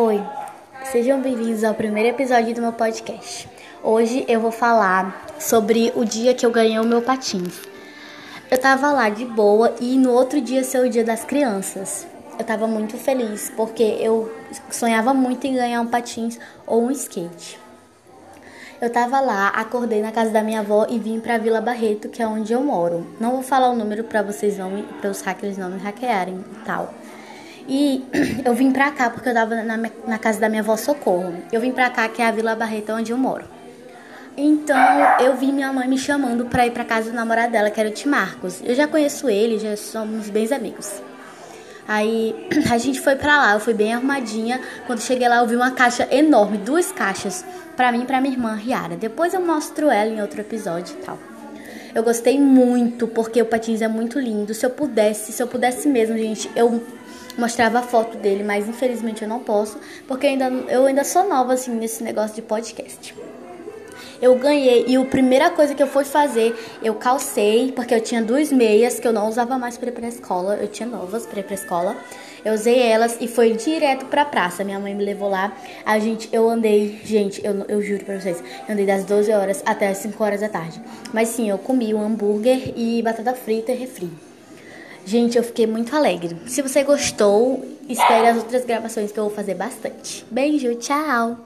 Oi, sejam bem-vindos ao primeiro episódio do meu podcast. Hoje eu vou falar sobre o dia que eu ganhei o meu patins. Eu tava lá de boa e no outro dia ser o dia das crianças. Eu tava muito feliz porque eu sonhava muito em ganhar um patins ou um skate. Eu tava lá, acordei na casa da minha avó e vim pra Vila Barreto, que é onde eu moro. Não vou falar o número para vocês não, para os hackers não me hackearem e tal. E eu vim pra cá porque eu tava na, na casa da minha avó Socorro. Eu vim pra cá, que é a Vila Barreto, onde eu moro. Então eu vi minha mãe me chamando pra ir pra casa do namorado dela, que era o Tim Marcos. Eu já conheço ele, já somos bem amigos. Aí a gente foi pra lá, eu fui bem arrumadinha. Quando cheguei lá, eu vi uma caixa enorme, duas caixas, pra mim e pra minha irmã Riara. Depois eu mostro ela em outro episódio e tal. Eu gostei muito, porque o patins é muito lindo. Se eu pudesse, se eu pudesse mesmo, gente, eu mostrava a foto dele, mas infelizmente eu não posso, porque ainda, eu ainda sou nova assim nesse negócio de podcast. Eu ganhei e a primeira coisa que eu fui fazer, eu calcei, porque eu tinha duas meias que eu não usava mais para ir pra escola, eu tinha novas para ir pra escola. Eu usei elas e foi direto pra praça. Minha mãe me levou lá. A gente, eu andei, gente, eu, eu juro pra vocês, eu andei das 12 horas até as 5 horas da tarde. Mas sim, eu comi um hambúrguer e batata frita e refri. Gente, eu fiquei muito alegre. Se você gostou, espere as outras gravações que eu vou fazer bastante. Beijo, tchau!